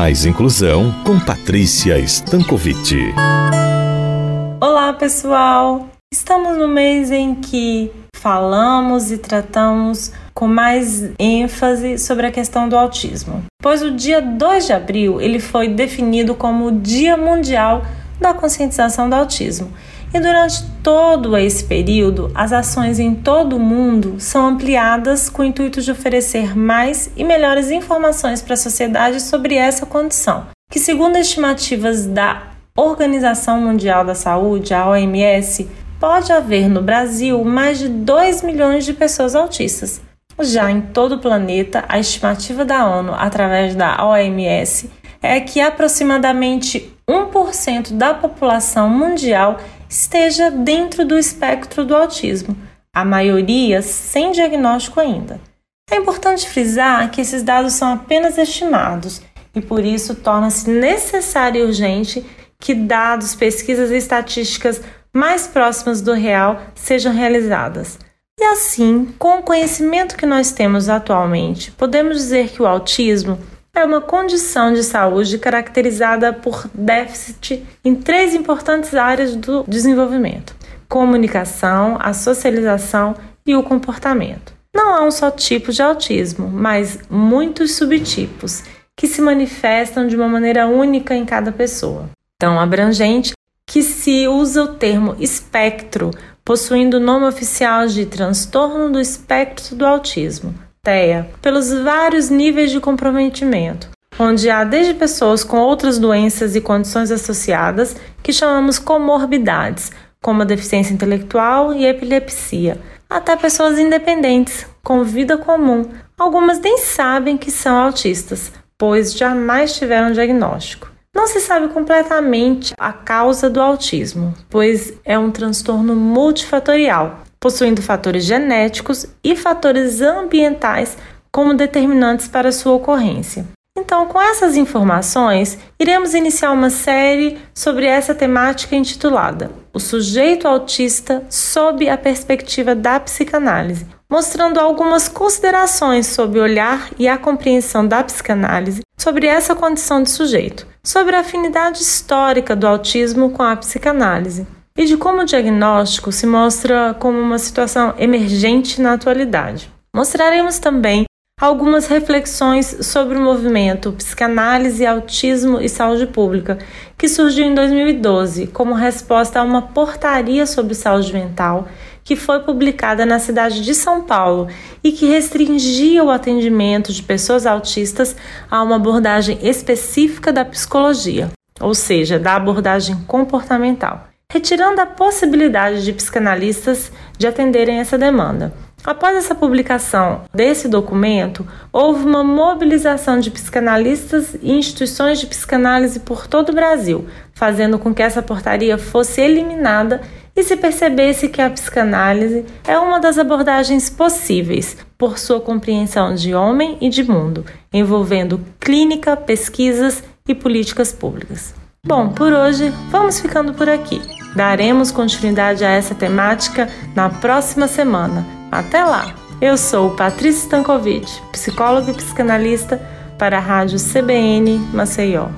Mais Inclusão com Patrícia Stankovic. Olá, pessoal! Estamos no mês em que falamos e tratamos com mais ênfase sobre a questão do autismo, pois o dia 2 de abril ele foi definido como o Dia Mundial da Conscientização do Autismo. E durante todo esse período, as ações em todo o mundo são ampliadas com o intuito de oferecer mais e melhores informações para a sociedade sobre essa condição, que, segundo estimativas da Organização Mundial da Saúde, a OMS, pode haver no Brasil mais de 2 milhões de pessoas autistas. Já em todo o planeta, a estimativa da ONU, através da OMS, é que aproximadamente 1% da população mundial esteja dentro do espectro do autismo, a maioria sem diagnóstico ainda. É importante frisar que esses dados são apenas estimados e por isso torna-se necessário e urgente que dados, pesquisas e estatísticas mais próximas do real sejam realizadas. E assim, com o conhecimento que nós temos atualmente, podemos dizer que o autismo é uma condição de saúde caracterizada por déficit em três importantes áreas do desenvolvimento: comunicação, a socialização e o comportamento. Não há um só tipo de autismo, mas muitos subtipos que se manifestam de uma maneira única em cada pessoa. Tão abrangente que se usa o termo espectro, possuindo o nome oficial de transtorno do espectro do autismo, TEA, pelos vários níveis de comprometimento, onde há desde pessoas com outras doenças e condições associadas, que chamamos comorbidades, como a deficiência intelectual e epilepsia, até pessoas independentes, com vida comum. Algumas nem sabem que são autistas, pois jamais tiveram diagnóstico. Não se sabe completamente a causa do autismo, pois é um transtorno multifatorial, possuindo fatores genéticos e fatores ambientais como determinantes para sua ocorrência. Então, com essas informações, iremos iniciar uma série sobre essa temática intitulada O sujeito autista sob a perspectiva da psicanálise, mostrando algumas considerações sobre o olhar e a compreensão da psicanálise sobre essa condição de sujeito, sobre a afinidade histórica do autismo com a psicanálise e de como o diagnóstico se mostra como uma situação emergente na atualidade. Mostraremos também algumas reflexões sobre o movimento Psicanálise, Autismo e Saúde Pública, que surgiu em 2012 como resposta a uma portaria sobre saúde mental que foi publicada na cidade de São Paulo e que restringia o atendimento de pessoas autistas a uma abordagem específica da psicologia, ou seja, da abordagem comportamental retirando a possibilidade de psicanalistas de atenderem essa demanda. Após essa publicação desse documento, houve uma mobilização de psicanalistas e instituições de psicanálise por todo o Brasil, fazendo com que essa portaria fosse eliminada e se percebesse que a psicanálise é uma das abordagens possíveis por sua compreensão de homem e de mundo, envolvendo clínica, pesquisas e políticas públicas. Bom, por hoje vamos ficando por aqui. Daremos continuidade a essa temática na próxima semana. Até lá! Eu sou Patrícia Stankovic, psicóloga e psicanalista para a Rádio CBN Maceió.